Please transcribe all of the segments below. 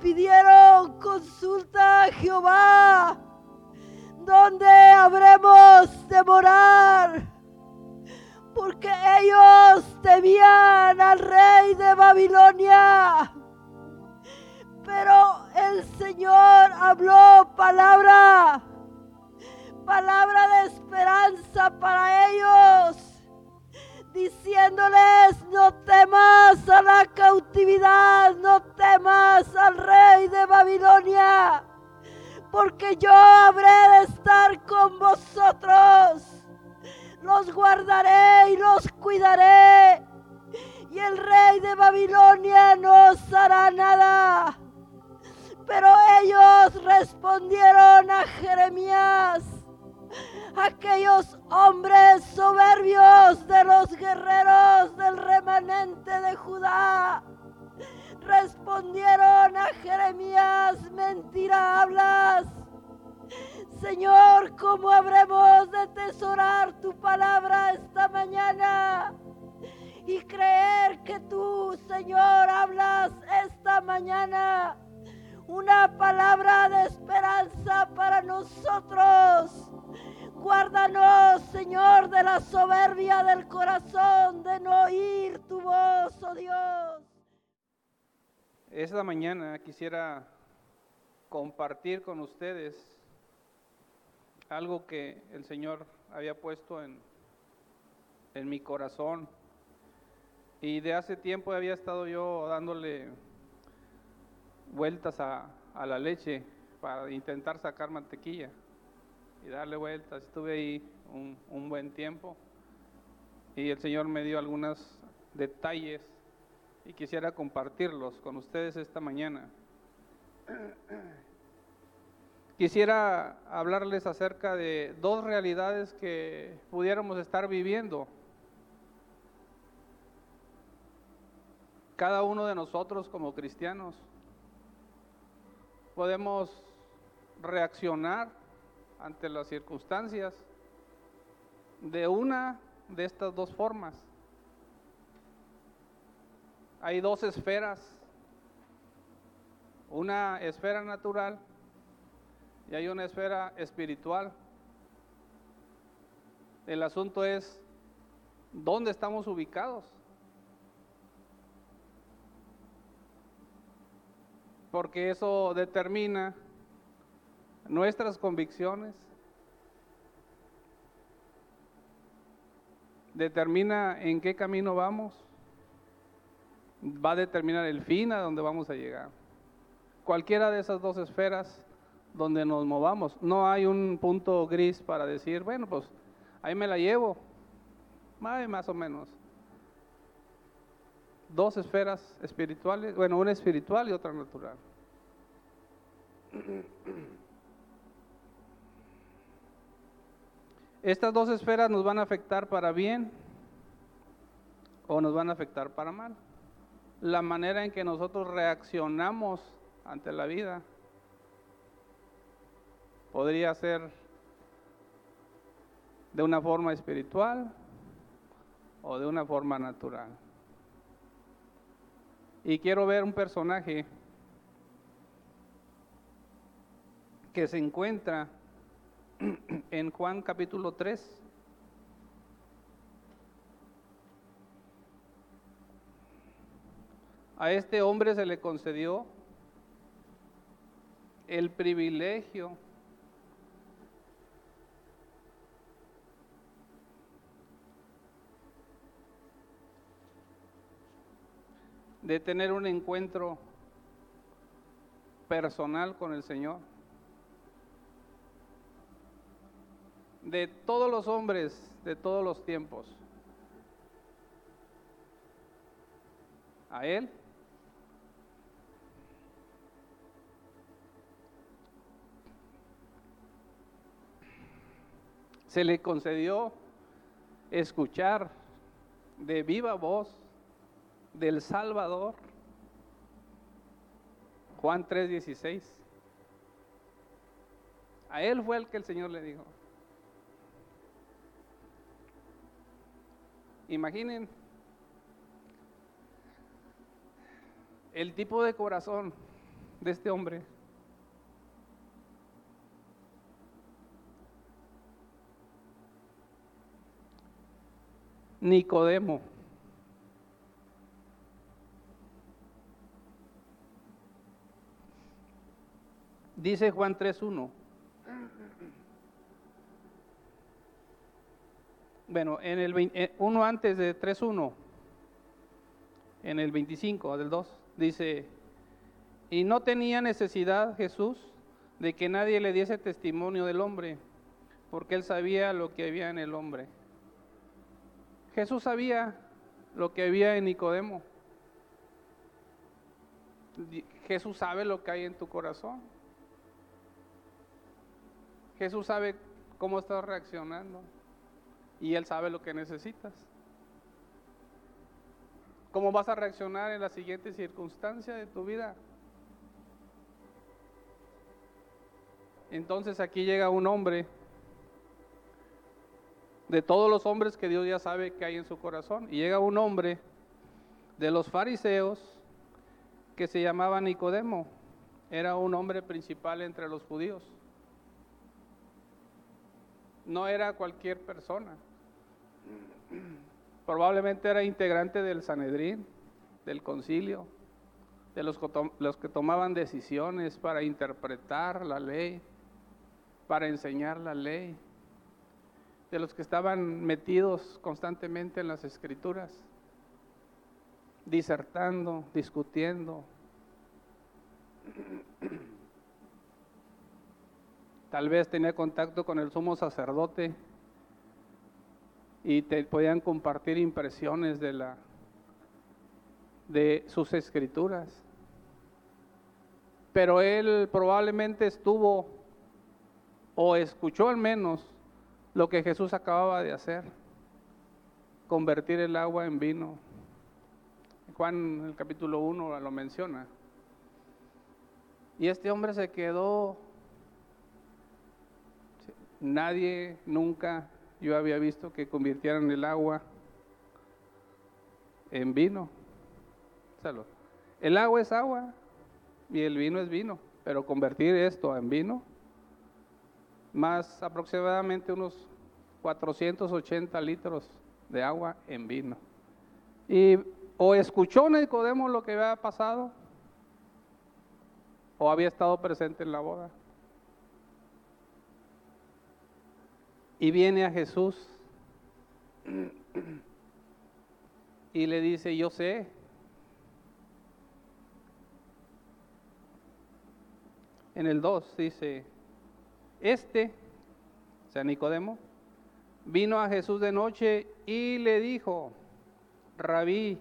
pidieron consulta a Jehová, donde habremos de morar porque ellos temían al rey de Babilonia. Pero el Señor habló palabra, palabra de esperanza para ellos, diciéndoles, no temas a la cautividad, no temas al rey de Babilonia, porque yo habré de estar con vosotros los guardaré y los cuidaré. Y el rey de Babilonia no os hará nada. Pero ellos respondieron a Jeremías, aquellos hombres soberbios de los guerreros del remanente de Judá. Respondieron a Jeremías, mentira hablas Señor, ¿cómo habremos de tesorar tu palabra esta mañana? Y creer que tú, Señor, hablas esta mañana una palabra de esperanza para nosotros. De la soberbia del corazón, de no oír tu voz, oh Dios. Esta mañana quisiera compartir con ustedes algo que el Señor había puesto en, en mi corazón. Y de hace tiempo había estado yo dándole vueltas a, a la leche para intentar sacar mantequilla y darle vueltas. Estuve ahí un, un, buen tiempo y el Señor me dio algunos detalles y quisiera compartirlos con ustedes esta mañana. Quisiera hablarles acerca de dos realidades que pudiéramos estar viviendo. Cada uno de nosotros como cristianos podemos reaccionar ante las circunstancias de una de estas dos formas. Hay dos esferas, una esfera natural y hay una esfera espiritual. El asunto es dónde estamos ubicados. Porque eso determina nuestras convicciones, determina en qué camino vamos, va a determinar el fin a donde vamos a llegar. Cualquiera de esas dos esferas donde nos movamos. No hay un punto gris para decir, bueno, pues ahí me la llevo. Más o menos. Dos esferas espirituales, bueno, una espiritual y otra natural. Estas dos esferas nos van a afectar para bien o nos van a afectar para mal. La manera en que nosotros reaccionamos ante la vida Podría ser de una forma espiritual o de una forma natural. Y quiero ver un personaje que se encuentra en Juan capítulo 3. A este hombre se le concedió el privilegio de tener un encuentro personal con el Señor. De todos los hombres, de todos los tiempos. A Él se le concedió escuchar de viva voz del Salvador. Juan 3:16. A él fue el que el Señor le dijo. Imaginen el tipo de corazón de este hombre. Nicodemo. Dice Juan 3.1. Bueno, en el eh, uno antes de 3.1, en el 25 del 2, dice, y no tenía necesidad Jesús de que nadie le diese testimonio del hombre, porque él sabía lo que había en el hombre. Jesús sabía lo que había en Nicodemo. Jesús sabe lo que hay en tu corazón. Jesús sabe cómo estás reaccionando y Él sabe lo que necesitas. ¿Cómo vas a reaccionar en la siguiente circunstancia de tu vida? Entonces aquí llega un hombre de todos los hombres que Dios ya sabe que hay en su corazón. Y llega un hombre de los fariseos que se llamaba Nicodemo. Era un hombre principal entre los judíos. No era cualquier persona. Probablemente era integrante del Sanedrín, del concilio, de los, los que tomaban decisiones para interpretar la ley, para enseñar la ley de los que estaban metidos constantemente en las escrituras, disertando, discutiendo. Tal vez tenía contacto con el sumo sacerdote y te podían compartir impresiones de la de sus escrituras. Pero él probablemente estuvo o escuchó al menos lo que Jesús acababa de hacer, convertir el agua en vino. Juan el capítulo 1 lo menciona. Y este hombre se quedó, nadie nunca yo había visto que convirtieran el agua en vino. El agua es agua y el vino es vino, pero convertir esto en vino, más aproximadamente unos 480 litros de agua en vino. Y o escuchó Nicodemo lo que había pasado, o había estado presente en la boda. Y viene a Jesús y le dice, yo sé. En el 2 dice, este, o sea, Nicodemo, vino a Jesús de noche y le dijo, Rabí,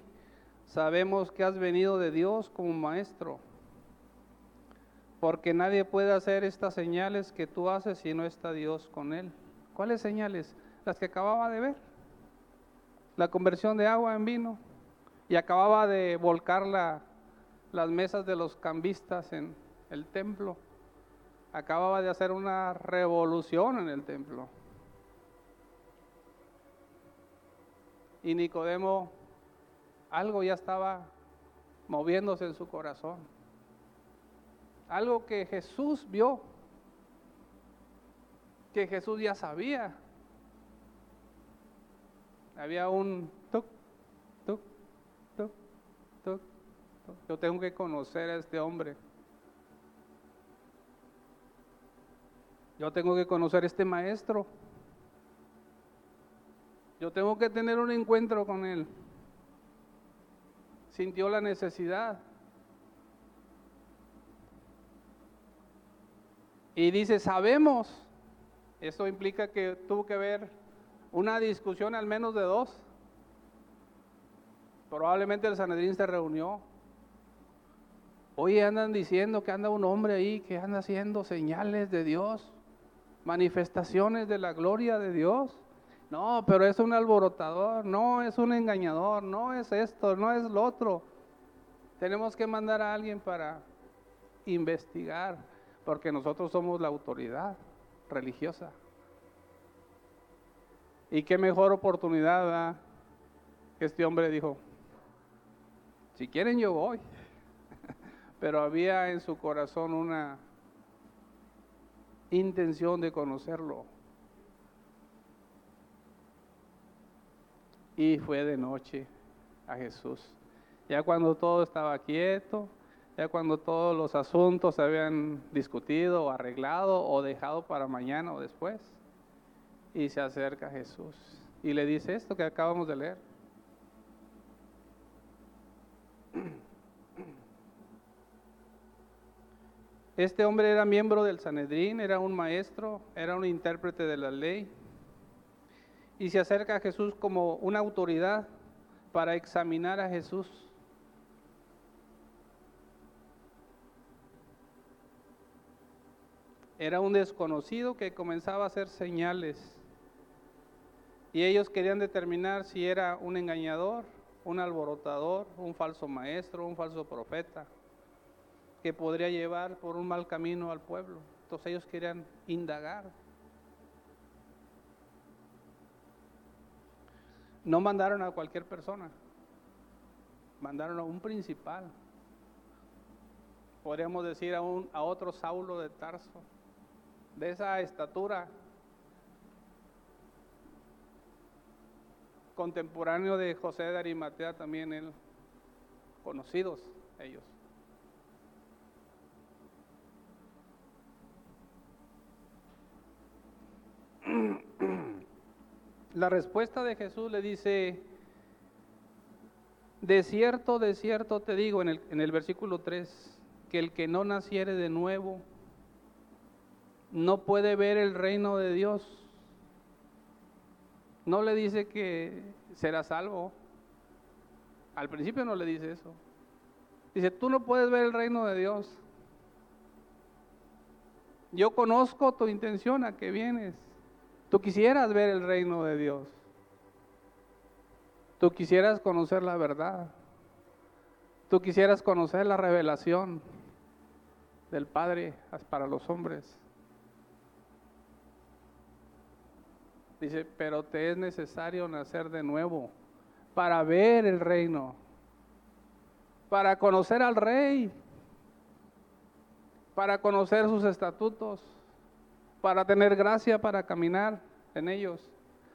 sabemos que has venido de Dios como maestro, porque nadie puede hacer estas señales que tú haces si no está Dios con él. ¿Cuáles señales? Las que acababa de ver. La conversión de agua en vino y acababa de volcar las mesas de los cambistas en el templo. Acababa de hacer una revolución en el templo. Y Nicodemo, algo ya estaba moviéndose en su corazón. Algo que Jesús vio, que Jesús ya sabía. Había un tuk, tuk, tuk, tuk, Yo tengo que conocer a este hombre. Yo tengo que conocer a este maestro. Yo tengo que tener un encuentro con Él. Sintió la necesidad. Y dice, sabemos. Esto implica que tuvo que haber una discusión al menos de dos. Probablemente el Sanedrín se reunió. Hoy andan diciendo que anda un hombre ahí que anda haciendo señales de Dios, manifestaciones de la gloria de Dios. No, pero es un alborotador, no es un engañador, no es esto, no es lo otro. Tenemos que mandar a alguien para investigar, porque nosotros somos la autoridad religiosa. Y qué mejor oportunidad que este hombre dijo, si quieren yo voy. Pero había en su corazón una intención de conocerlo. Y fue de noche a Jesús. Ya cuando todo estaba quieto, ya cuando todos los asuntos se habían discutido o arreglado o dejado para mañana o después. Y se acerca Jesús y le dice esto que acabamos de leer. Este hombre era miembro del Sanedrín, era un maestro, era un intérprete de la ley y se acerca a Jesús como una autoridad para examinar a Jesús. Era un desconocido que comenzaba a hacer señales y ellos querían determinar si era un engañador, un alborotador, un falso maestro, un falso profeta que podría llevar por un mal camino al pueblo. Entonces ellos querían indagar. No mandaron a cualquier persona, mandaron a un principal. Podríamos decir a, un, a otro Saulo de Tarso, de esa estatura, contemporáneo de José de Arimatea también, él, conocidos ellos. La respuesta de Jesús le dice, de cierto, de cierto te digo en el, en el versículo 3, que el que no naciere de nuevo no puede ver el reino de Dios. No le dice que será salvo. Al principio no le dice eso. Dice, tú no puedes ver el reino de Dios. Yo conozco tu intención a que vienes. Tú quisieras ver el reino de Dios. Tú quisieras conocer la verdad. Tú quisieras conocer la revelación del Padre para los hombres. Dice, pero te es necesario nacer de nuevo para ver el reino, para conocer al rey, para conocer sus estatutos para tener gracia para caminar en ellos,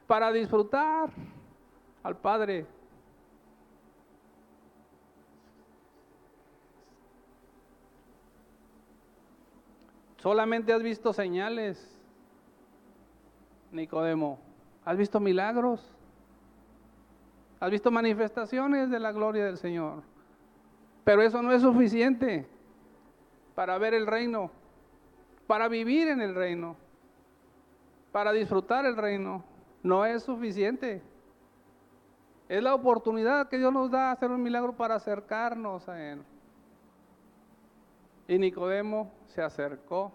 para disfrutar al Padre. Solamente has visto señales, Nicodemo. ¿Has visto milagros? ¿Has visto manifestaciones de la gloria del Señor? Pero eso no es suficiente para ver el reino para vivir en el reino, para disfrutar el reino. No es suficiente. Es la oportunidad que Dios nos da hacer un milagro para acercarnos a Él. Y Nicodemo se acercó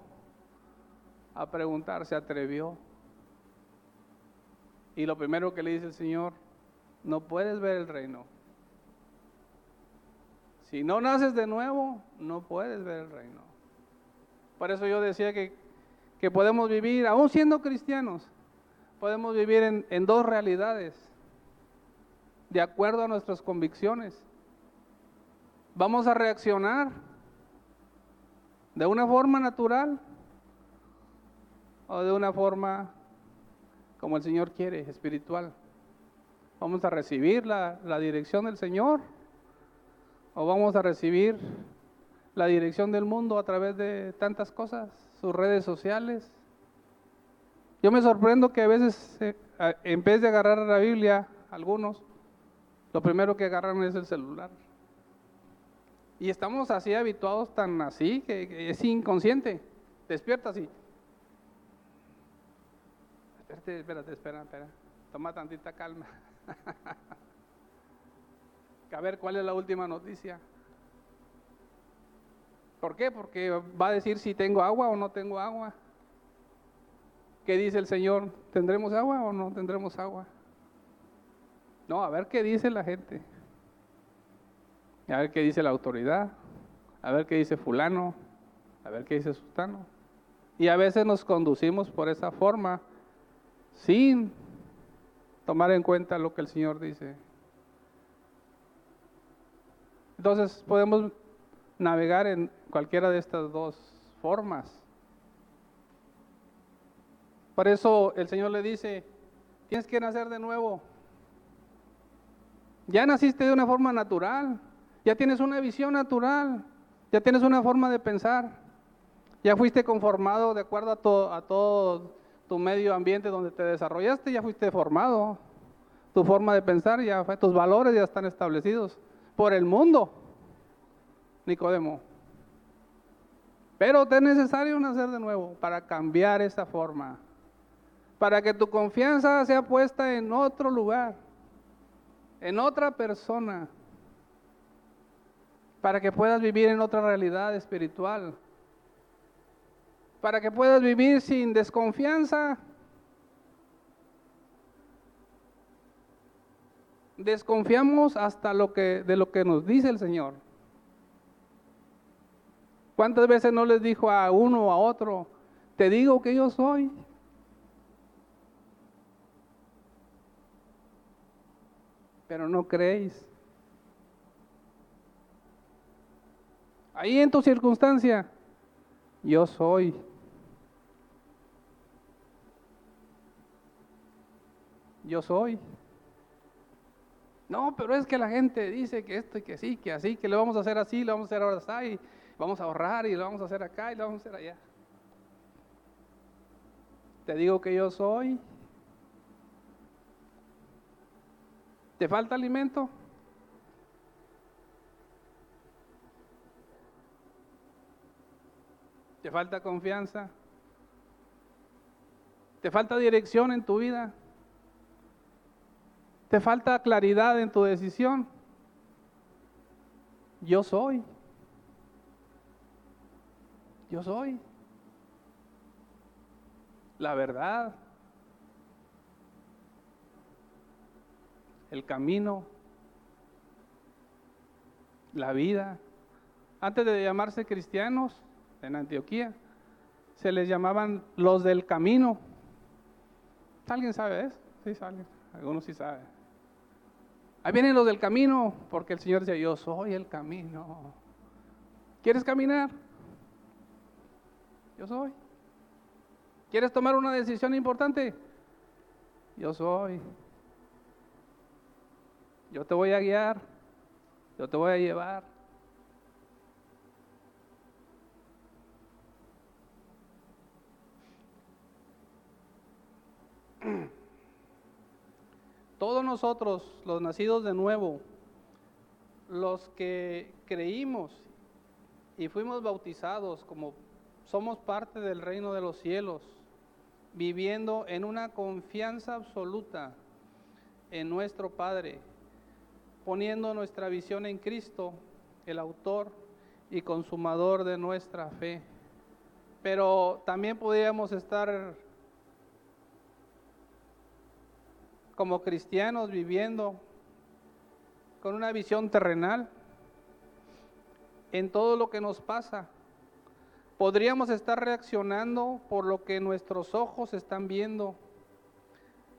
a preguntar, se atrevió. Y lo primero que le dice el Señor, no puedes ver el reino. Si no naces de nuevo, no puedes ver el reino. Por eso yo decía que, podemos vivir, aún siendo cristianos, podemos vivir en, en dos realidades, de acuerdo a nuestras convicciones. Vamos a reaccionar de una forma natural o de una forma como el Señor quiere, espiritual. Vamos a recibir la, la, dirección del Señor o vamos a recibir la dirección del mundo a través de tantas cosas, sus redes sociales. Yo me sorprendo que a veces, eh, en vez de agarrar la Biblia, algunos, lo primero que agarran es el celular. Y estamos así habituados, tan así, que, es inconsciente. Despiertas y Espérate, espérate, espera, espera. Toma tantita calma. A ver, ¿cuál es la última noticia? ¿Por qué? Porque va a decir si tengo agua o no tengo agua. ¿Qué dice el Señor? ¿Tendremos agua o no tendremos agua? No, a ver qué dice la gente. A ver qué dice la autoridad. A ver qué dice fulano. A ver qué dice sultano. Y a veces nos conducimos por esa forma sin tomar en cuenta lo que el Señor dice. Entonces podemos navegar en cualquiera de estas dos formas. Por eso el Señor le dice, tienes que nacer de nuevo. Ya naciste de una forma natural, ya tienes una visión natural, ya tienes una forma de pensar, ya fuiste conformado de acuerdo a, a todo tu medio ambiente donde te desarrollaste, ya fuiste formado. Tu forma de pensar, ya tus valores ya están establecidos por el mundo. Nicodemo. Pero te es necesario nacer de nuevo para cambiar esa forma, para que tu confianza sea puesta en otro lugar, en otra persona, para que puedas vivir en otra realidad espiritual, para que puedas vivir sin desconfianza. Desconfiamos hasta lo que de lo que nos dice el Señor. ¿Cuántas veces no les dijo a uno o a otro, te digo que yo soy? Pero no creéis. Ahí en tu circunstancia, yo soy. Yo soy. No, pero es que la gente dice que esto y que sí, que así, que le vamos a hacer así, le vamos a hacer ahora así, vamos a ahorrar y lo vamos a hacer acá y lo vamos a hacer allá. Te digo que yo soy. ¿Te falta alimento? ¿Te falta confianza? ¿Te falta dirección en tu vida? ¿Te falta claridad en tu decisión? Yo soy. Yo soy. La verdad. El camino. La vida. Antes de llamarse cristianos, en Antioquía, se les llamaban los del camino. ¿Alguien sabe eso? Sí, alguien. Algunos sí saben. Ahí vienen los del camino, porque el Señor dice, yo soy el camino. ¿Quieres caminar? Yo soy. ¿Quieres tomar una decisión importante? Yo soy. Yo te voy a guiar. Yo te voy a llevar. Todos nosotros, los nacidos de nuevo, los que creímos y fuimos bautizados como somos parte del reino de los cielos, viviendo en una confianza absoluta en nuestro Padre, poniendo nuestra visión en Cristo, el autor y consumador de nuestra fe. Pero también podríamos estar como cristianos viviendo con una visión terrenal en todo lo que nos pasa. Podríamos estar reaccionando por lo que nuestros ojos están viendo,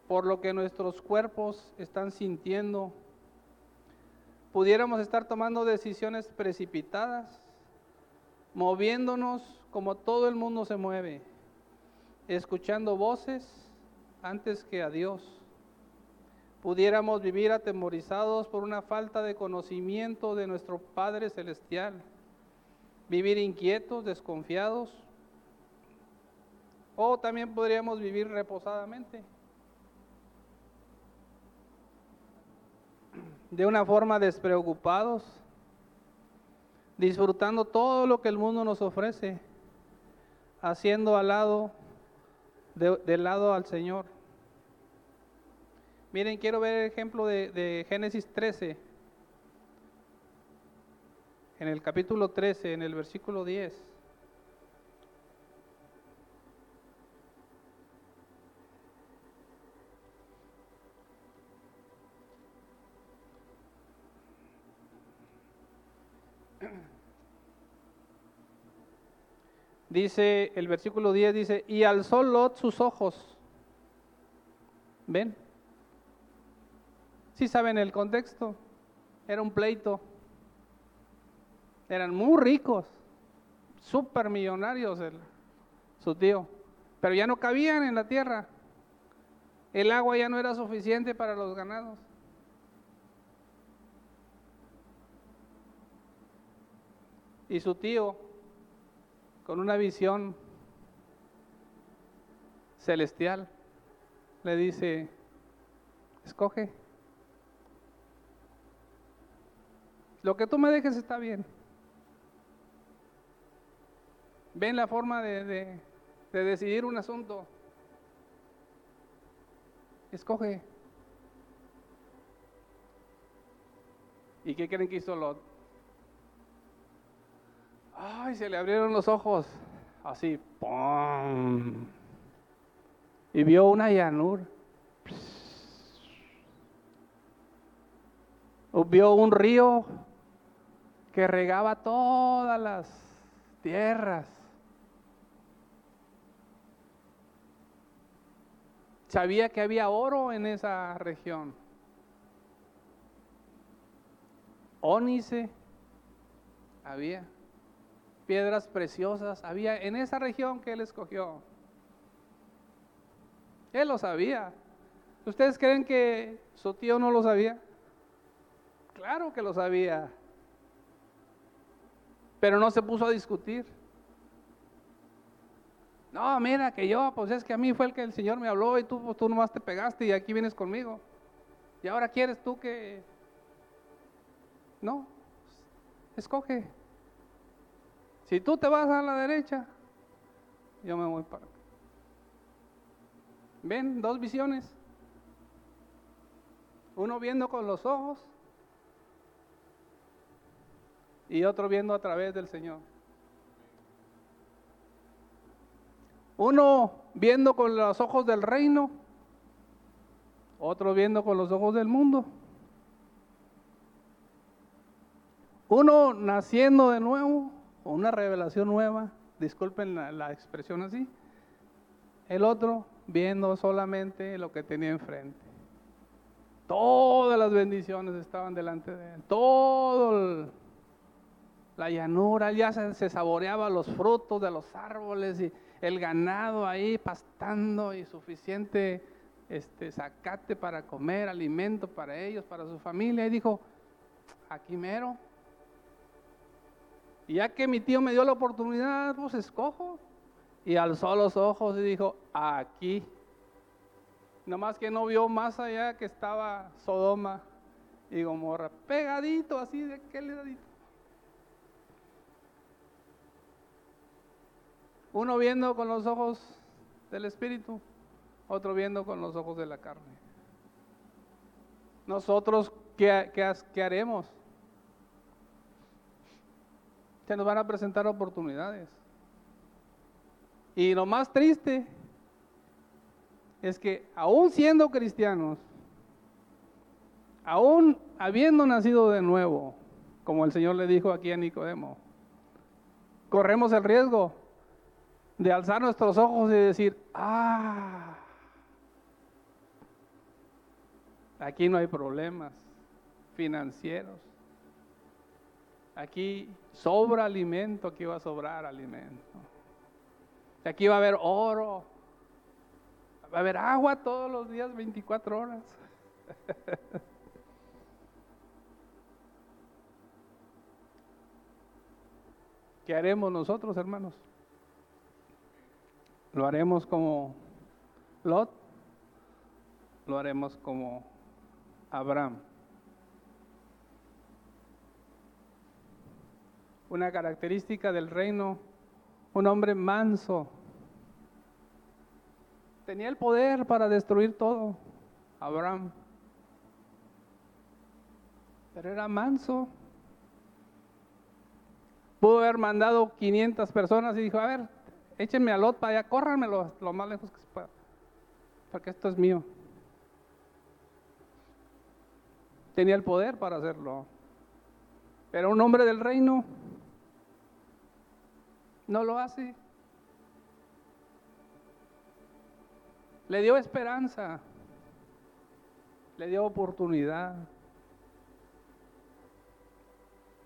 por lo que nuestros cuerpos están sintiendo. Pudiéramos estar tomando decisiones precipitadas, moviéndonos como todo el mundo se mueve, escuchando voces antes que a Dios pudiéramos vivir atemorizados por una falta de conocimiento de nuestro Padre Celestial, vivir inquietos, desconfiados, o también podríamos vivir reposadamente, de una forma despreocupados, disfrutando todo lo que el mundo nos ofrece, haciendo al lado, de, del lado al Señor Miren, quiero ver el ejemplo de, de Génesis 13. En el capítulo 13, en el versículo 10. Dice el versículo 10, dice, y alzó Lot sus ojos. ¿Ven? Sí saben el contexto. Era un pleito. Eran muy ricos, súper millonarios su tío, pero ya no cabían en la tierra. El agua ya no era suficiente para los ganados. Y su tío, con una visión celestial, le dice, escoge. Lo que tú me dejes está bien. Ven la forma de, de, de decidir un asunto. Escoge. ¿Y qué creen que hizo Lot? Ay, se le abrieron los ojos. Así, ¡pum! Y vio una llanura. Vio un río que regaba todas las tierras. Sabía que había oro en esa región. Ónice había piedras preciosas había en esa región que él escogió. Él lo sabía. ¿Ustedes creen que su tío no lo sabía? Claro que lo sabía. Pero no se puso a discutir. No, mira que yo, pues es que a mí fue el que el Señor me habló y tú, pues, tú nomás te pegaste y aquí vienes conmigo. Y ahora quieres tú que... No, escoge. Si tú te vas a la derecha, yo me voy para. ¿Ven? Dos visiones. Uno viendo con los ojos y otro viendo a través del Señor. Uno viendo con los ojos del reino, otro viendo con los ojos del mundo. Uno naciendo de nuevo una revelación nueva, disculpen la, expresión así, el otro viendo solamente lo que tenía enfrente. Todas las bendiciones estaban delante de él, todo la llanura, ya se, saboreaba los frutos de los árboles y el ganado ahí pastando y suficiente este, zacate para comer, alimento para ellos, para su familia. Y dijo, aquí mero, y ya que mi tío me dio la oportunidad, pues escojo. Y alzó los ojos y dijo, aquí. Nomás que no vio más allá que estaba Sodoma y Gomorra, pegadito así de qué ladito. Uno viendo con los ojos del Espíritu, otro viendo con los ojos de la carne. Nosotros, ¿qué, qué, qué haremos? se nos van a presentar oportunidades. Y lo más triste es que aún siendo cristianos, aún habiendo nacido de nuevo, como el Señor le dijo aquí a Nicodemo, corremos el riesgo de alzar nuestros ojos y decir, ah, aquí no hay problemas financieros, Aquí sobra alimento, aquí va a sobrar alimento. Aquí va a haber oro. Va a haber agua todos los días, 24 horas. ¿Qué haremos nosotros, hermanos? ¿Lo haremos como Lot? ¿Lo haremos como Abraham? una característica del reino, un hombre manso. Tenía el poder para destruir todo, Abraham. Pero era manso. Pudo haber mandado 500 personas y dijo, a ver, échenme a Lot para allá, córranmelo lo más lejos que se pueda, porque esto es mío. Tenía el poder para hacerlo. Pero un hombre del reino no lo hace. Le dio esperanza, le dio oportunidad.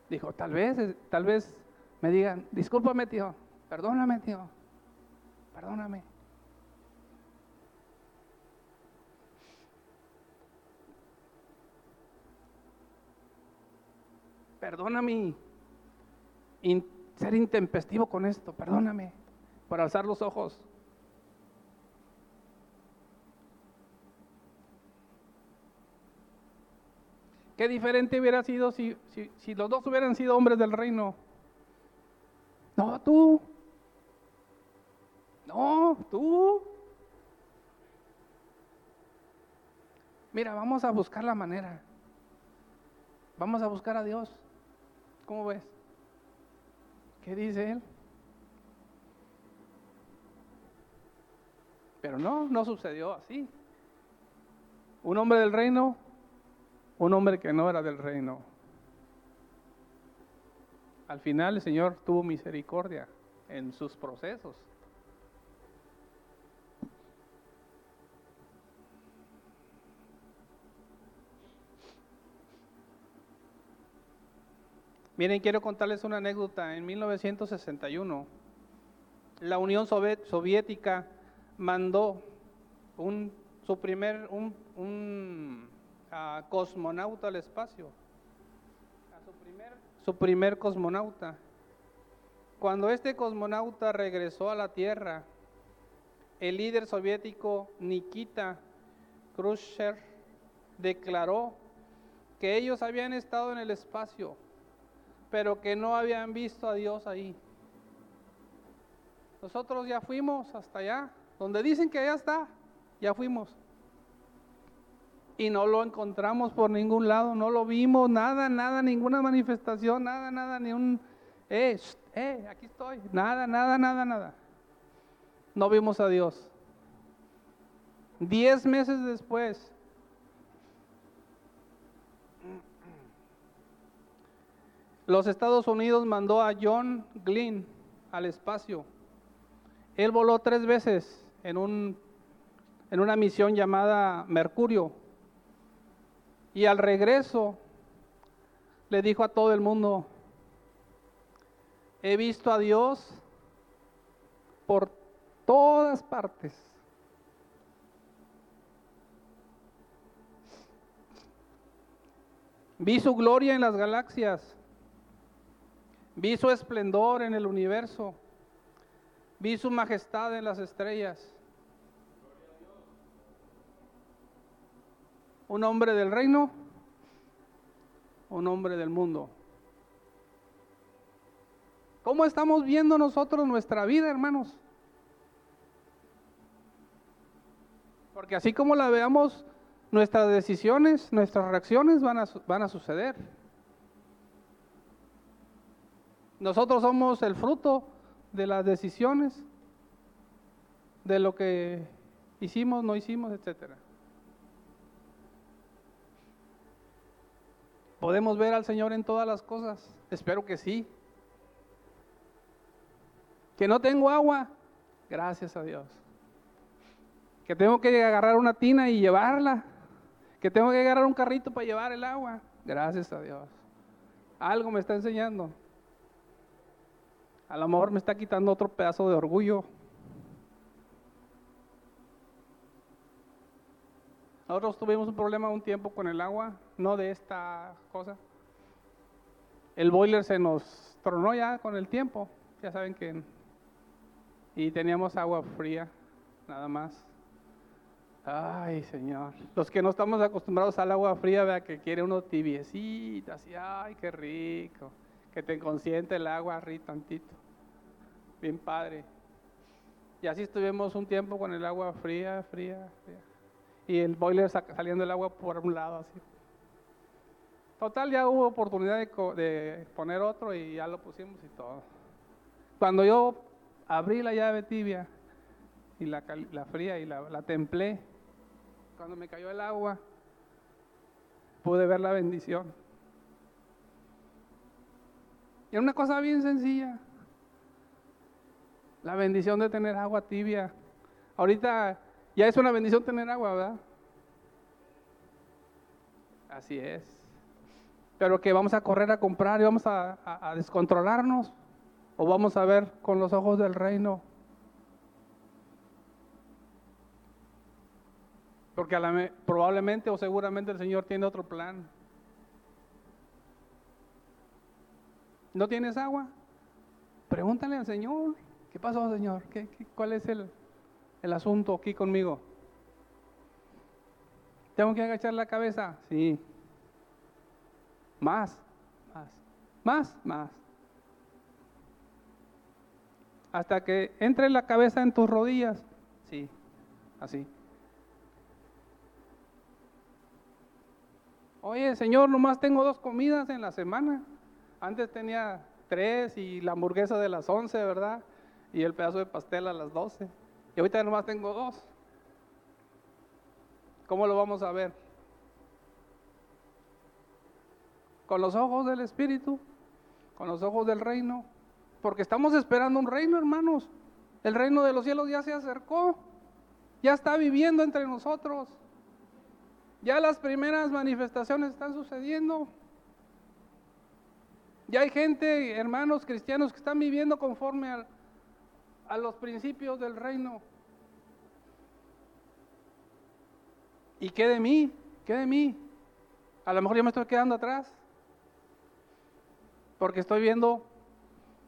Dijo, tal vez, tal vez me digan, discúlpame tío, perdóname tío, perdóname. Perdóname ser intempestivo con esto, perdóname por alzar los ojos. Qué diferente hubiera sido si, si, los dos hubieran sido hombres del reino. No, tú. No, tú. Mira, vamos a buscar la manera. Vamos a buscar a Dios. ¿Cómo ves? ¿Qué dice él? Pero no, no sucedió así. Un hombre del reino, un hombre que no era del reino. Al final el Señor tuvo misericordia en sus procesos. Miren, quiero contarles una anécdota. En 1961, la Unión Soviética mandó un, su primer un, cosmonauta al espacio. A su, primer, su primer cosmonauta. Cuando este cosmonauta regresó a la Tierra, el líder soviético Nikita Khrushchev declaró que ellos habían estado en el espacio pero que no habían visto a Dios ahí. Nosotros ya fuimos hasta allá, donde dicen que allá está, ya fuimos. Y no lo encontramos por ningún lado, no lo vimos, nada, nada, ninguna manifestación, nada, nada, ni un, eh, eh, aquí estoy, nada, nada, nada, nada. No vimos a Dios. Diez meses después, Los Estados Unidos mandó a John Glenn al espacio. Él voló tres veces en, un, en una misión llamada Mercurio. Y al regreso le dijo a todo el mundo, he visto a Dios por todas partes. Vi su gloria en las galaxias. Vi su esplendor en el universo. Vi su majestad en las estrellas. Un hombre del reino, un hombre del mundo. ¿Cómo estamos viendo nosotros nuestra vida, hermanos? Porque así como la veamos, nuestras decisiones, nuestras reacciones van a, van a suceder. Nosotros somos el fruto de las decisiones, de lo que hicimos, no hicimos, etcétera. ¿Podemos ver al Señor en todas las cosas? Espero que sí. Que no tengo agua, gracias a Dios. Que tengo que agarrar una tina y llevarla. Que tengo que agarrar un carrito para llevar el agua, gracias a Dios. Algo me está enseñando. A lo mejor me está quitando otro pedazo de orgullo. Nosotros tuvimos un problema un tiempo con el agua, no de esta cosa. El boiler se nos tronó ya con el tiempo, ya saben que... Y teníamos agua fría, nada más. Ay, Señor. Los que no estamos acostumbrados al agua fría, vea que quiere uno tibiecita, así, ay, qué rico. Que te consiente el agua, rí tantito bien padre. Y así estuvimos un tiempo con el agua fría, fría, fría. y el boiler saliendo el agua por un lado así. Total, ya hubo oportunidad de, de poner otro y ya lo pusimos y todo. Cuando yo abrí la llave tibia y la, la fría y la templé, cuando me cayó el agua, pude ver la bendición. Y era una cosa bien sencilla. La bendición de tener agua tibia. Ahorita ya es una bendición tener agua, ¿verdad? Así es. Pero que vamos a correr a comprar y vamos a, descontrolarnos. O vamos a ver con los ojos del reino. Porque a la me- probablemente o seguramente el Señor tiene otro plan. ¿No tienes agua? Pregúntale al Señor. ¿Qué pasó, Señor? ¿Qué, qué- cuál es el, el asunto aquí conmigo? ¿Tengo que agachar la cabeza? Sí. Más, más, más, más. Hasta que entre la cabeza en tus rodillas. Sí, así. Oye, Señor, nomás tengo dos comidas en la semana. Antes tenía tres y la hamburguesa de las once, ¿verdad? Y el pedazo de pastel a las doce. Y ahorita nomás tengo dos. ¿Cómo lo vamos a ver? Con los ojos del Espíritu, con los ojos del reino. Porque estamos esperando un reino, hermanos. El reino de los cielos ya se acercó. Ya está viviendo entre nosotros. Ya las primeras manifestaciones están sucediendo. Ya hay gente, hermanos cristianos, que están viviendo conforme al- a los principios del reino. ¿Y qué de mí? ¿Qué de mí? A lo mejor yo me estoy quedando atrás. Porque estoy viendo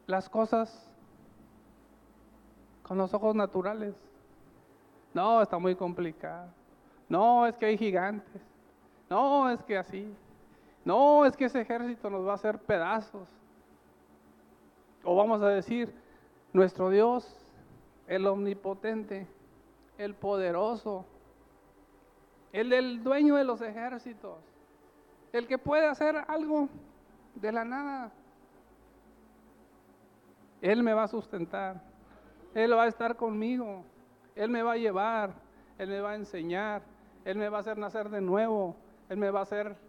las cosas con los ojos naturales. No, está muy complicado. No, es que hay gigantes. No, es que así. No, es que ese ejército nos va a hacer pedazos. O vamos a decir, nuestro Dios, el omnipotente, el poderoso, el del dueño de los ejércitos, el que puede hacer algo de la nada. Él me va a sustentar, Él va a estar conmigo, Él me va a llevar, Él me va a enseñar, Él me va a hacer nacer de nuevo, Él me va a hacer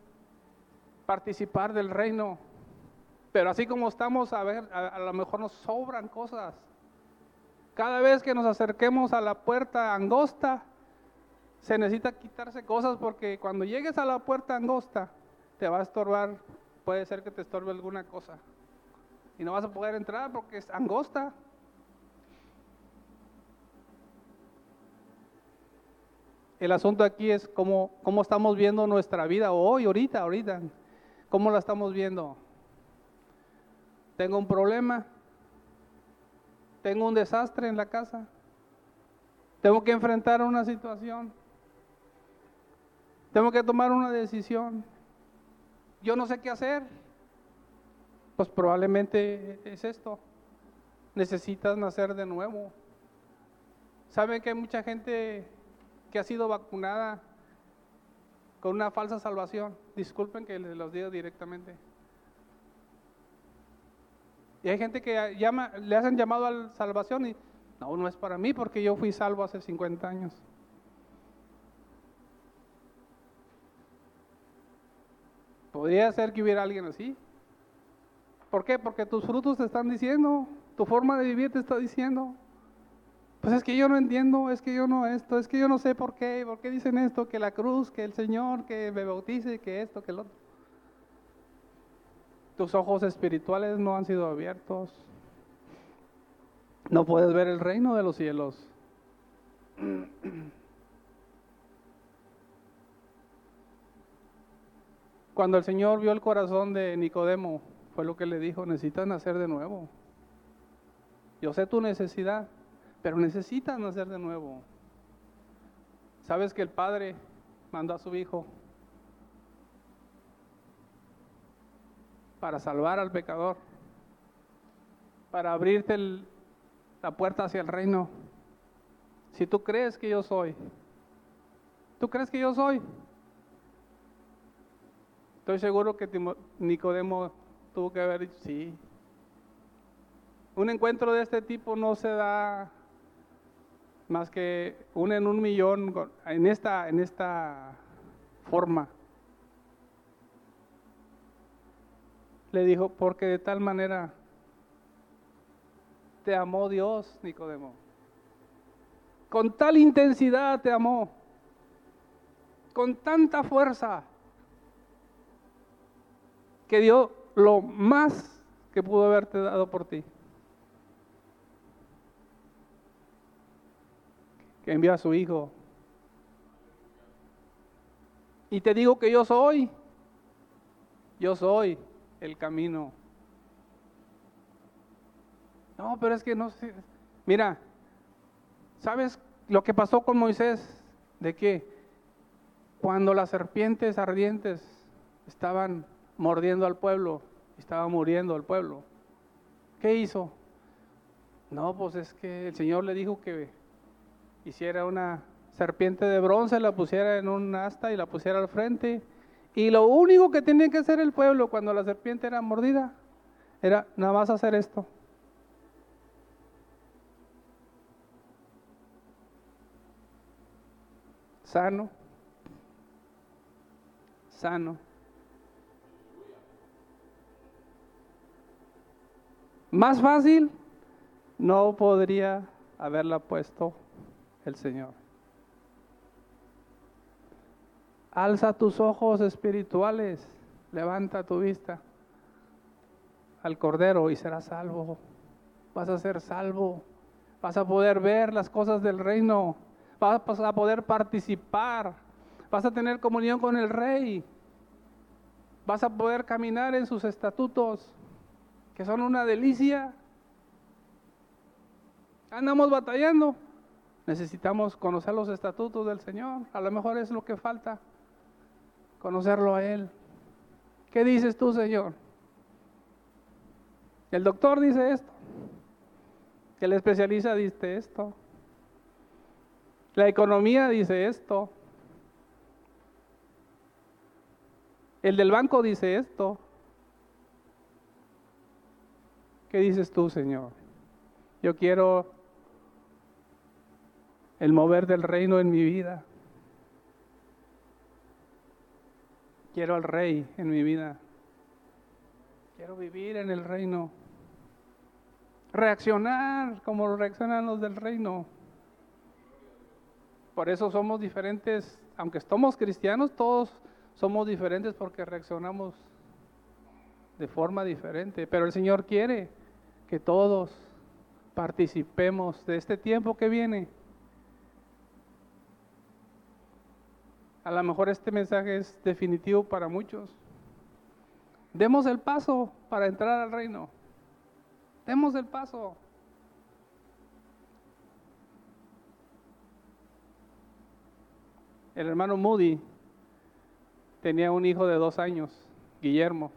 participar del reino. Pero así como estamos, a ver, a, lo mejor nos sobran cosas. Cada vez que nos acerquemos a la puerta angosta, se necesita quitarse cosas porque cuando llegues a la puerta angosta, te va a estorbar, puede ser que te estorbe alguna cosa. Y no vas a poder entrar porque es angosta. El asunto aquí es cómo, cómo estamos viendo nuestra vida hoy, ahorita, ahorita. ¿Cómo la estamos viendo? Tengo un problema. Tengo un desastre en la casa. Tengo que enfrentar una situación. Tengo que tomar una decisión. Yo no sé qué hacer. Pues probablemente es esto. Necesitas nacer de nuevo. ¿Saben que hay mucha gente que ha sido vacunada con una falsa salvación? Disculpen que les los diga directamente. Y hay gente que llama, le hacen llamado a la salvación y no, no es para mí porque yo fui salvo hace 50 años. Podría ser que hubiera alguien así. ¿Por qué? Porque tus frutos te están diciendo, tu forma de vivir te está diciendo. Pues es que yo no entiendo, es que yo no esto, es que yo no sé por qué, por qué dicen esto, que la cruz, que el Señor, que me bautice, que esto, que lo otro. Tus ojos espirituales no han sido abiertos. No puedes ver el reino de los cielos. Cuando el Señor vio el corazón de Nicodemo, fue lo que le dijo, necesitas nacer de nuevo. Yo sé tu necesidad, pero necesitas nacer de nuevo. ¿Sabes que el Padre mandó a su Hijo para salvar al pecador? Para abrirte la puerta hacia el reino. Si tú crees que yo soy ¿Tú crees que yo soy? Estoy seguro que Nicodemo tuvo que haber dicho, sí. Un encuentro de este tipo no se da más que uno en un millón en esta, en esta forma. Le dijo, porque de tal manera te amó Dios, Nicodemo. Con tal intensidad te amó. Con tanta fuerza. Que dio lo más que pudo haberte dado por ti. Que envió a su Hijo. Y te digo que yo soy. Yo soy el camino. No, pero es que no. Mira, ¿sabes lo que pasó con Moisés? De que cuando las serpientes ardientes estaban mordiendo al pueblo, estaba muriendo al pueblo, ¿qué hizo? No, pues es que el Señor le dijo que hiciera una serpiente de bronce, la pusiera en un asta y la pusiera al frente. Y lo único que tenía que hacer el pueblo cuando la serpiente era mordida era nada más hacer esto. Sano. Sano. Más fácil no podría haberla puesto el Señor. Alza tus ojos espirituales, levanta tu vista al Cordero y serás salvo. Vas a ser salvo, vas a poder ver las cosas del reino, vas a poder participar, vas a tener comunión con el Rey, vas a poder caminar en sus estatutos, que son una delicia. Andamos batallando, necesitamos conocer los estatutos del Señor, a lo mejor es lo que falta conocerlo a Él. ¿Qué dices tú, Señor? El doctor dice esto. El especialista dice esto. La economía dice esto. El del banco dice esto. ¿Qué dices tú, Señor? Yo quiero el mover del reino en mi vida. Quiero al rey en mi vida. Quiero vivir en el reino. Reaccionar como reaccionan los del reino. Por eso somos diferentes, aunque somos cristianos, todos somos diferentes porque reaccionamos de forma diferente. Pero el Señor quiere que todos participemos de este tiempo que viene. A lo mejor este mensaje es definitivo para muchos. Demos el paso para entrar al reino. Demos el paso. El hermano Moody tenía un hijo de dos años, Guillermo,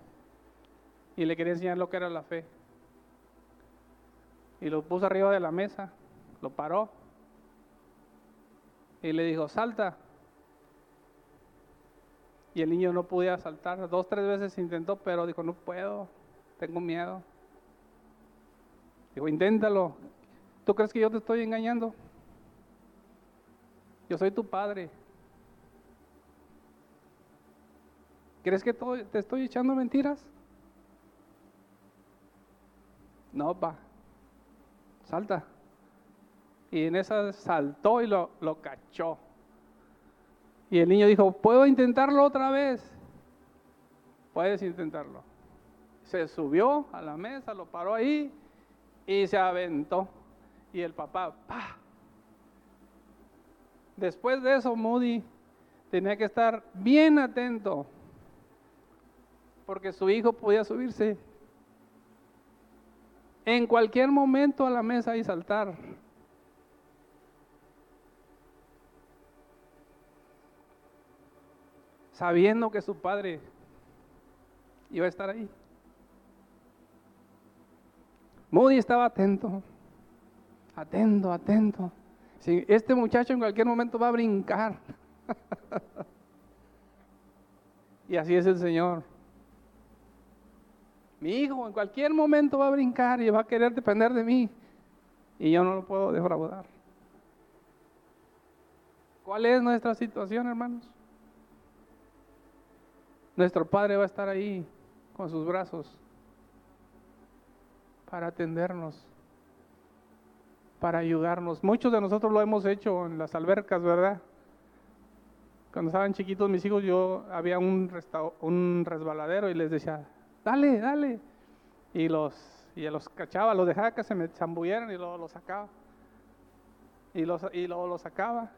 y le quería enseñar lo que era la fe. Y lo puso arriba de la mesa, lo paró y le dijo, salta. Y el niño no podía saltar. Dos, tres veces intentó, pero dijo, no puedo, tengo miedo. Dijo, inténtalo. ¿Tú crees que yo te estoy engañando? Yo soy tu padre. ¿Crees que te estoy echando mentiras? No, pa. Salta. Y en esa saltó y lo, lo cachó. Y el niño dijo, ¿puedo intentarlo otra vez? Puedes intentarlo. Se subió a la mesa, lo paró ahí y se aventó. Y el papá, ¡pa! Después de eso, Moody tenía que estar bien atento porque su hijo podía subirse en cualquier momento a la mesa y saltar. Sabiendo que su padre iba a estar ahí. Moody estaba atento, atento, atento. Si este muchacho en cualquier momento va a brincar, y así es el Señor. Mi hijo en cualquier momento va a brincar y va a querer depender de mí. Y yo no lo puedo defraudar. ¿Cuál es nuestra situación, hermanos? Nuestro Padre va a estar ahí con sus brazos para atendernos, para ayudarnos. Muchos de nosotros lo hemos hecho en las albercas, ¿verdad? Cuando estaban chiquitos mis hijos, yo había un, un resbaladero y les decía, dale, dale. Y los, y los cachaba, los dejaba que se me zambulleran y luego los sacaba. Y, los, y luego los sacaba.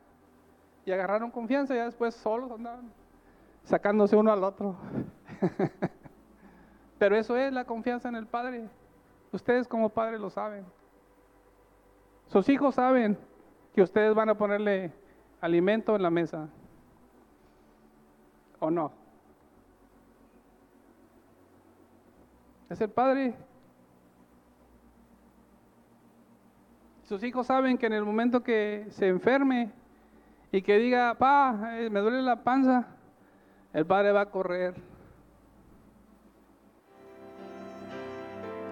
Y agarraron confianza y ya después solos andaban sacándose uno al otro. Pero eso es la confianza en el Padre. Ustedes como padres lo saben. Sus hijos saben que ustedes van a ponerle alimento en la mesa. ¿O no? Es el Padre. Sus hijos saben que en el momento que se enferme y que diga, pa, eh, me duele la panza, el Padre va a correr.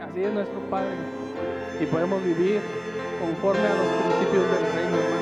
Así es nuestro Padre. Y podemos vivir conforme a los principios del reino.